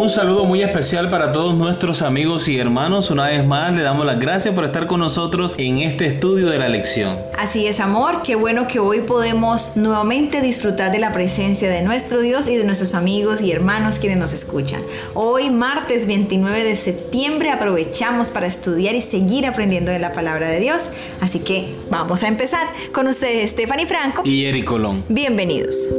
Un saludo muy especial para todos nuestros amigos y hermanos. Una vez más le damos las gracias por estar con nosotros en este estudio de la lección. Así es, amor. Qué bueno que hoy podemos nuevamente disfrutar de la presencia de nuestro Dios y de nuestros amigos y hermanos quienes nos escuchan. Hoy, martes 29 de septiembre, aprovechamos para estudiar y seguir aprendiendo de la palabra de Dios. Así que vamos a empezar con ustedes, Stephanie Franco y Eric Colón. Bienvenidos.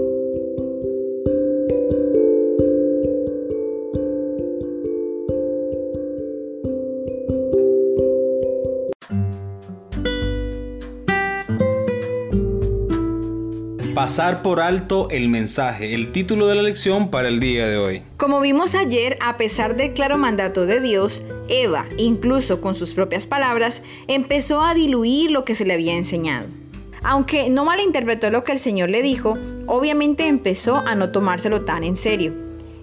Pasar por alto el mensaje, el título de la lección para el día de hoy. Como vimos ayer, a pesar del claro mandato de Dios, Eva, incluso con sus propias palabras, empezó a diluir lo que se le había enseñado. Aunque no malinterpretó lo que el Señor le dijo, obviamente empezó a no tomárselo tan en serio.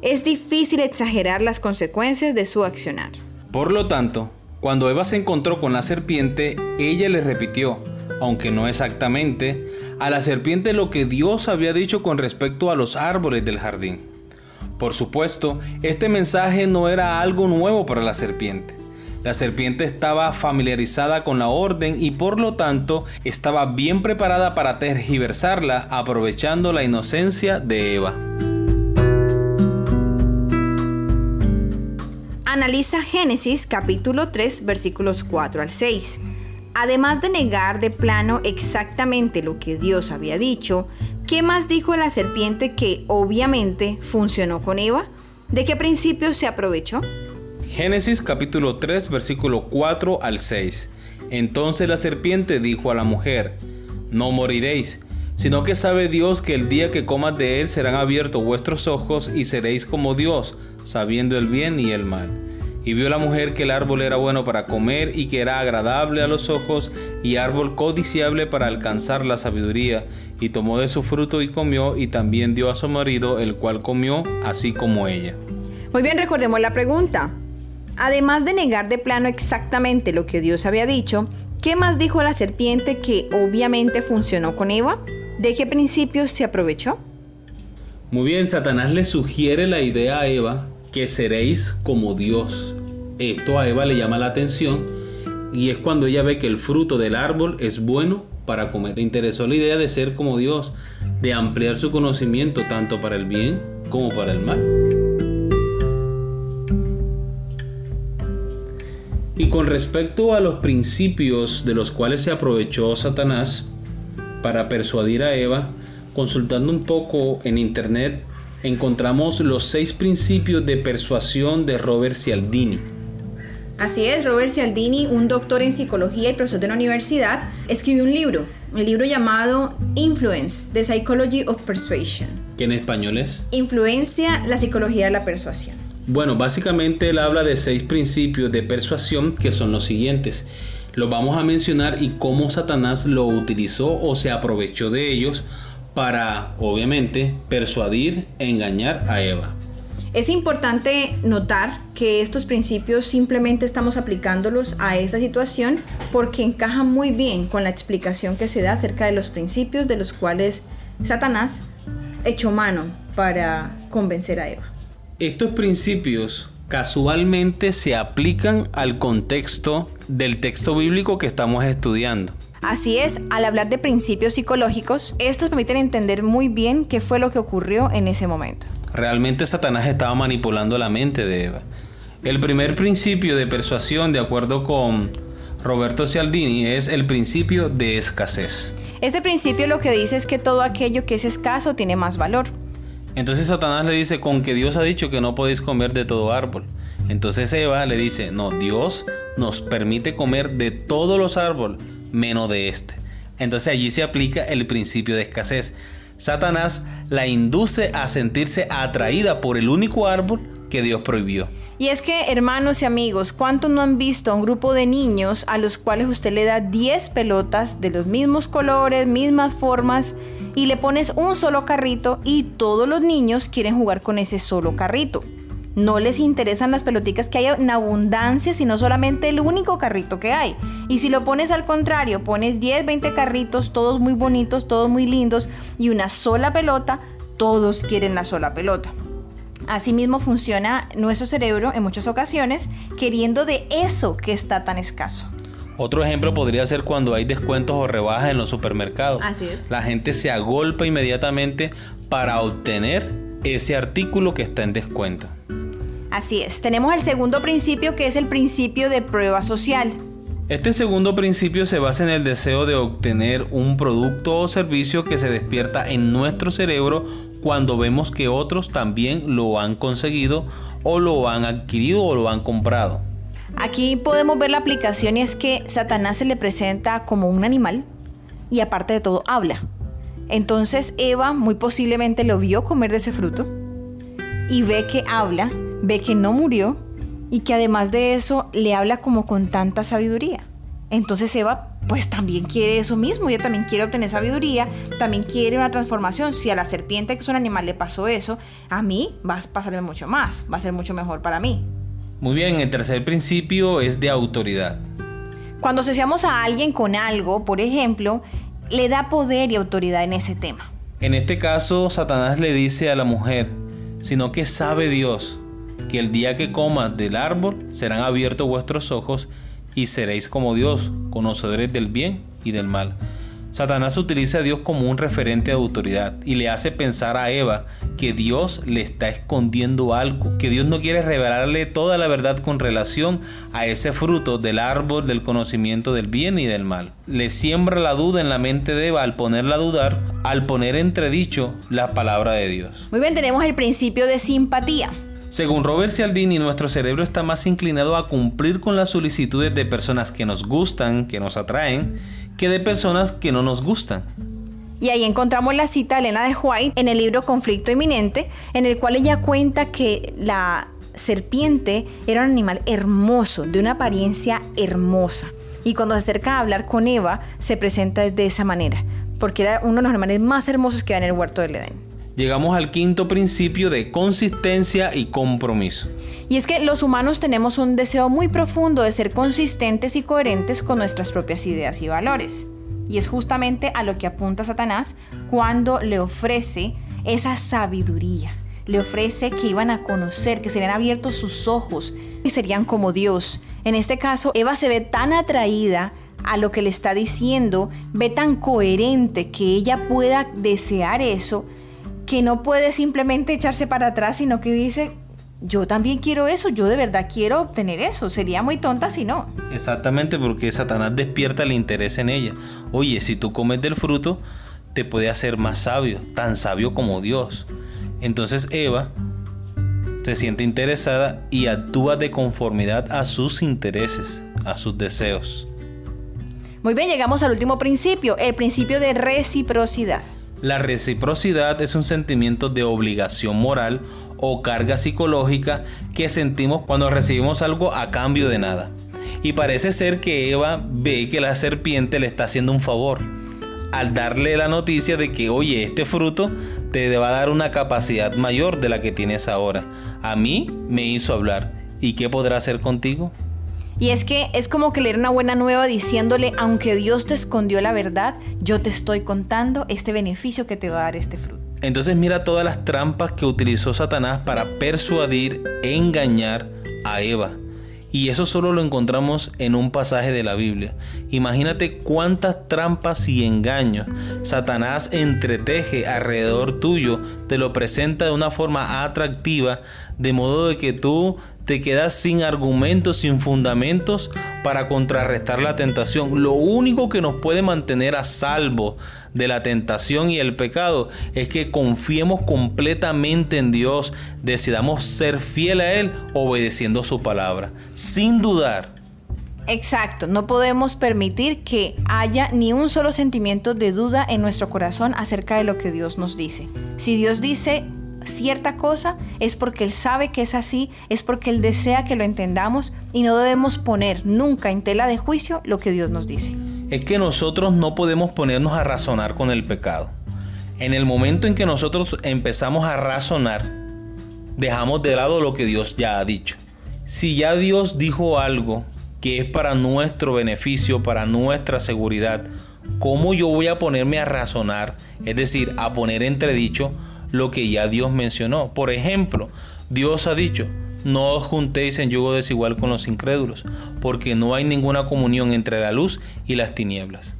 Es difícil exagerar las consecuencias de su accionar. Por lo tanto, cuando Eva se encontró con la serpiente, ella le repitió, aunque no exactamente, a la serpiente lo que Dios había dicho con respecto a los árboles del jardín. Por supuesto, este mensaje no era algo nuevo para la serpiente. La serpiente estaba familiarizada con la orden y por lo tanto estaba bien preparada para tergiversarla aprovechando la inocencia de Eva. Analiza Génesis capítulo 3 versículos 4 al 6. Además de negar de plano exactamente lo que Dios había dicho, ¿qué más dijo la serpiente que obviamente funcionó con Eva? ¿De qué principio se aprovechó? Génesis capítulo 3 versículo 4 al 6. Entonces la serpiente dijo a la mujer, no moriréis, sino que sabe Dios que el día que comas de él serán abiertos vuestros ojos y seréis como Dios, sabiendo el bien y el mal. Y vio la mujer que el árbol era bueno para comer y que era agradable a los ojos y árbol codiciable para alcanzar la sabiduría. Y tomó de su fruto y comió y también dio a su marido, el cual comió así como ella. Muy bien, recordemos la pregunta. Además de negar de plano exactamente lo que Dios había dicho, ¿qué más dijo la serpiente que obviamente funcionó con Eva? ¿De qué principios se aprovechó? Muy bien, Satanás le sugiere la idea a Eva que seréis como Dios. Esto a Eva le llama la atención y es cuando ella ve que el fruto del árbol es bueno para comer. Le interesó la idea de ser como Dios, de ampliar su conocimiento tanto para el bien como para el mal. Y con respecto a los principios de los cuales se aprovechó Satanás para persuadir a Eva, consultando un poco en internet, encontramos los seis principios de persuasión de Robert Cialdini. Así es, Robert Cialdini, un doctor en psicología y profesor de la universidad, escribió un libro, el libro llamado Influence, The Psychology of Persuasion. ¿Qué en español es? Influencia, la psicología de la persuasión. Bueno, básicamente él habla de seis principios de persuasión que son los siguientes. Los vamos a mencionar y cómo Satanás lo utilizó o se aprovechó de ellos para, obviamente, persuadir e engañar a Eva. Es importante notar que estos principios simplemente estamos aplicándolos a esta situación porque encajan muy bien con la explicación que se da acerca de los principios de los cuales Satanás echó mano para convencer a Eva. Estos principios casualmente se aplican al contexto del texto bíblico que estamos estudiando. Así es, al hablar de principios psicológicos, estos permiten entender muy bien qué fue lo que ocurrió en ese momento. Realmente Satanás estaba manipulando la mente de Eva. El primer principio de persuasión, de acuerdo con Roberto Cialdini, es el principio de escasez. Este principio lo que dice es que todo aquello que es escaso tiene más valor. Entonces Satanás le dice, con que Dios ha dicho que no podéis comer de todo árbol. Entonces Eva le dice, no, Dios nos permite comer de todos los árboles menos de este. Entonces allí se aplica el principio de escasez. Satanás la induce a sentirse atraída por el único árbol que Dios prohibió. Y es que, hermanos y amigos, ¿cuántos no han visto a un grupo de niños a los cuales usted le da 10 pelotas de los mismos colores, mismas formas, y le pones un solo carrito y todos los niños quieren jugar con ese solo carrito? No les interesan las pelotitas que hay en abundancia, sino solamente el único carrito que hay. Y si lo pones al contrario, pones 10, 20 carritos, todos muy bonitos, todos muy lindos, y una sola pelota, todos quieren la sola pelota. Asimismo funciona nuestro cerebro en muchas ocasiones queriendo de eso que está tan escaso. Otro ejemplo podría ser cuando hay descuentos o rebajas en los supermercados. Así es. La gente se agolpa inmediatamente para obtener ese artículo que está en descuento. Así es. Tenemos el segundo principio que es el principio de prueba social. Este segundo principio se basa en el deseo de obtener un producto o servicio que se despierta en nuestro cerebro cuando vemos que otros también lo han conseguido o lo han adquirido o lo han comprado. Aquí podemos ver la aplicación y es que Satanás se le presenta como un animal y aparte de todo habla. Entonces Eva muy posiblemente lo vio comer de ese fruto y ve que habla, ve que no murió y que además de eso le habla como con tanta sabiduría. Entonces Eva pues también quiere eso mismo, ella también quiere obtener sabiduría, también quiere una transformación. Si a la serpiente, que es un animal, le pasó eso, a mí va a pasarme mucho más, va a ser mucho mejor para mí. Muy bien, el tercer principio es de autoridad. Cuando asociamos a alguien con algo, por ejemplo, le da poder y autoridad en ese tema. En este caso, Satanás le dice a la mujer, sino que sabe Dios que el día que comas del árbol serán abiertos vuestros ojos y seréis como Dios, conocedores del bien y del mal. Satanás utiliza a Dios como un referente de autoridad y le hace pensar a Eva que Dios le está escondiendo algo, que Dios no quiere revelarle toda la verdad con relación a ese fruto del árbol del conocimiento del bien y del mal. Le siembra la duda en la mente de Eva al ponerla a dudar, al poner entredicho la palabra de Dios. Muy bien, tenemos el principio de simpatía. Según Robert Cialdini, nuestro cerebro está más inclinado a cumplir con las solicitudes de personas que nos gustan, que nos atraen, que de personas que no nos gustan. Y ahí encontramos la cita de Elena de White en el libro Conflicto Inminente, en el cual ella cuenta que la serpiente era un animal hermoso, de una apariencia hermosa. Y cuando se acerca a hablar con Eva, se presenta de esa manera, porque era uno de los animales más hermosos que había en el huerto del Edén llegamos al quinto principio de consistencia y compromiso. Y es que los humanos tenemos un deseo muy profundo de ser consistentes y coherentes con nuestras propias ideas y valores. Y es justamente a lo que apunta Satanás cuando le ofrece esa sabiduría. Le ofrece que iban a conocer, que serían abiertos sus ojos y serían como Dios. En este caso, Eva se ve tan atraída a lo que le está diciendo, ve tan coherente que ella pueda desear eso, que no puede simplemente echarse para atrás, sino que dice, yo también quiero eso, yo de verdad quiero obtener eso. Sería muy tonta si no. Exactamente, porque Satanás despierta el interés en ella. Oye, si tú comes del fruto, te puede hacer más sabio, tan sabio como Dios. Entonces Eva se siente interesada y actúa de conformidad a sus intereses, a sus deseos. Muy bien, llegamos al último principio, el principio de reciprocidad. La reciprocidad es un sentimiento de obligación moral o carga psicológica que sentimos cuando recibimos algo a cambio de nada. Y parece ser que Eva ve que la serpiente le está haciendo un favor al darle la noticia de que, oye, este fruto te va a dar una capacidad mayor de la que tienes ahora. A mí me hizo hablar. ¿Y qué podrá hacer contigo? Y es que es como que leer una buena nueva diciéndole, aunque Dios te escondió la verdad, yo te estoy contando este beneficio que te va a dar este fruto. Entonces mira todas las trampas que utilizó Satanás para persuadir, engañar a Eva. Y eso solo lo encontramos en un pasaje de la Biblia. Imagínate cuántas trampas y engaños Satanás entreteje alrededor tuyo, te lo presenta de una forma atractiva, de modo de que tú te quedas sin argumentos, sin fundamentos para contrarrestar la tentación. Lo único que nos puede mantener a salvo de la tentación y el pecado es que confiemos completamente en Dios, decidamos ser fiel a Él obedeciendo su palabra, sin dudar. Exacto, no podemos permitir que haya ni un solo sentimiento de duda en nuestro corazón acerca de lo que Dios nos dice. Si Dios dice cierta cosa, es porque Él sabe que es así, es porque Él desea que lo entendamos y no debemos poner nunca en tela de juicio lo que Dios nos dice. Es que nosotros no podemos ponernos a razonar con el pecado. En el momento en que nosotros empezamos a razonar, dejamos de lado lo que Dios ya ha dicho. Si ya Dios dijo algo que es para nuestro beneficio, para nuestra seguridad, ¿cómo yo voy a ponerme a razonar? Es decir, a poner entredicho lo que ya Dios mencionó. Por ejemplo, Dios ha dicho, no os juntéis en yugo desigual con los incrédulos, porque no hay ninguna comunión entre la luz y las tinieblas.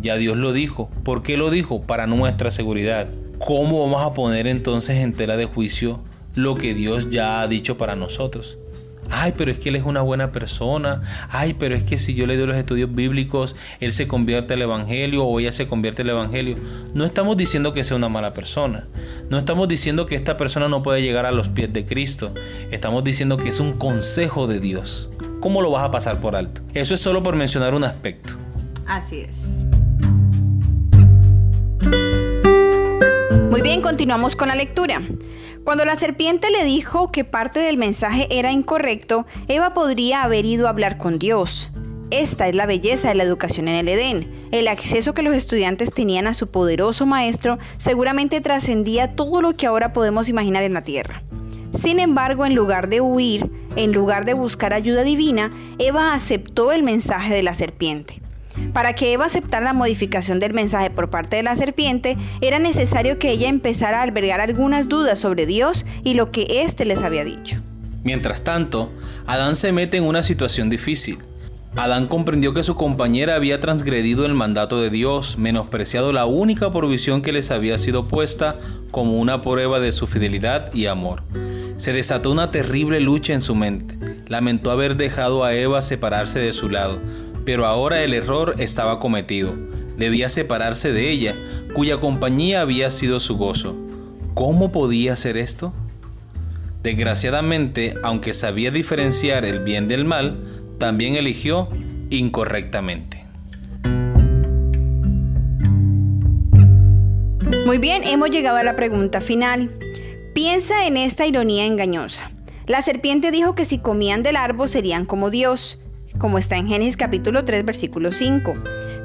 Ya Dios lo dijo. ¿Por qué lo dijo? Para nuestra seguridad. ¿Cómo vamos a poner entonces en tela de juicio lo que Dios ya ha dicho para nosotros? Ay, pero es que Él es una buena persona. Ay, pero es que si yo le doy los estudios bíblicos, Él se convierte al Evangelio o ella se convierte al Evangelio. No estamos diciendo que sea una mala persona. No estamos diciendo que esta persona no puede llegar a los pies de Cristo. Estamos diciendo que es un consejo de Dios. ¿Cómo lo vas a pasar por alto? Eso es solo por mencionar un aspecto. Así es. Muy bien, continuamos con la lectura. Cuando la serpiente le dijo que parte del mensaje era incorrecto, Eva podría haber ido a hablar con Dios. Esta es la belleza de la educación en el Edén. El acceso que los estudiantes tenían a su poderoso maestro seguramente trascendía todo lo que ahora podemos imaginar en la tierra. Sin embargo, en lugar de huir, en lugar de buscar ayuda divina, Eva aceptó el mensaje de la serpiente. Para que Eva aceptara la modificación del mensaje por parte de la serpiente, era necesario que ella empezara a albergar algunas dudas sobre Dios y lo que éste les había dicho. Mientras tanto, Adán se mete en una situación difícil. Adán comprendió que su compañera había transgredido el mandato de Dios, menospreciado la única provisión que les había sido puesta como una prueba de su fidelidad y amor. Se desató una terrible lucha en su mente. Lamentó haber dejado a Eva separarse de su lado, pero ahora el error estaba cometido. Debía separarse de ella, cuya compañía había sido su gozo. ¿Cómo podía hacer esto? Desgraciadamente, aunque sabía diferenciar el bien del mal, también eligió incorrectamente. Muy bien, hemos llegado a la pregunta final. Piensa en esta ironía engañosa. La serpiente dijo que si comían del árbol serían como Dios como está en Génesis capítulo 3, versículo 5.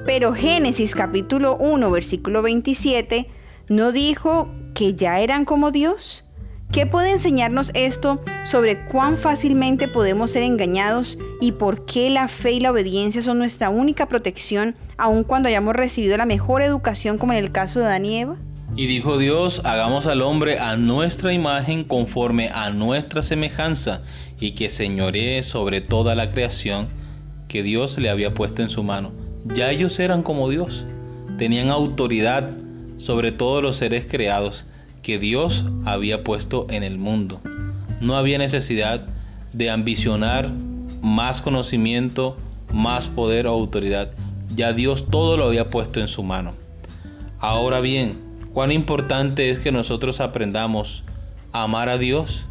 Pero Génesis capítulo 1, versículo 27, ¿no dijo que ya eran como Dios? ¿Qué puede enseñarnos esto sobre cuán fácilmente podemos ser engañados y por qué la fe y la obediencia son nuestra única protección, aun cuando hayamos recibido la mejor educación como en el caso de Adán y Eva? Y dijo Dios, hagamos al hombre a nuestra imagen conforme a nuestra semejanza y que señoree sobre toda la creación que Dios le había puesto en su mano. Ya ellos eran como Dios, tenían autoridad sobre todos los seres creados que Dios había puesto en el mundo. No había necesidad de ambicionar más conocimiento, más poder o autoridad. Ya Dios todo lo había puesto en su mano. Ahora bien, cuán importante es que nosotros aprendamos a amar a Dios,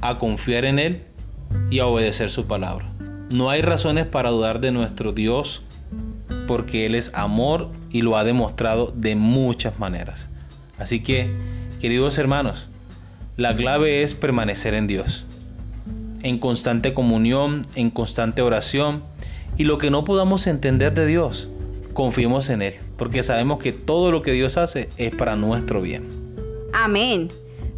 a confiar en Él y a obedecer su palabra. No hay razones para dudar de nuestro Dios porque Él es amor y lo ha demostrado de muchas maneras. Así que, queridos hermanos, la clave es permanecer en Dios, en constante comunión, en constante oración y lo que no podamos entender de Dios, confiemos en Él, porque sabemos que todo lo que Dios hace es para nuestro bien. Amén.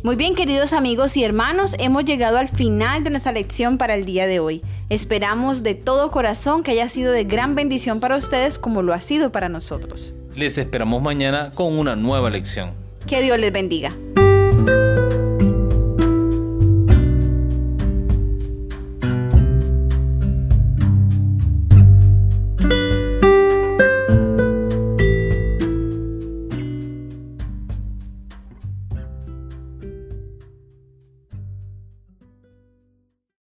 Muy bien, queridos amigos y hermanos, hemos llegado al final de nuestra lección para el día de hoy. Esperamos de todo corazón que haya sido de gran bendición para ustedes como lo ha sido para nosotros. Les esperamos mañana con una nueva lección. Que Dios les bendiga.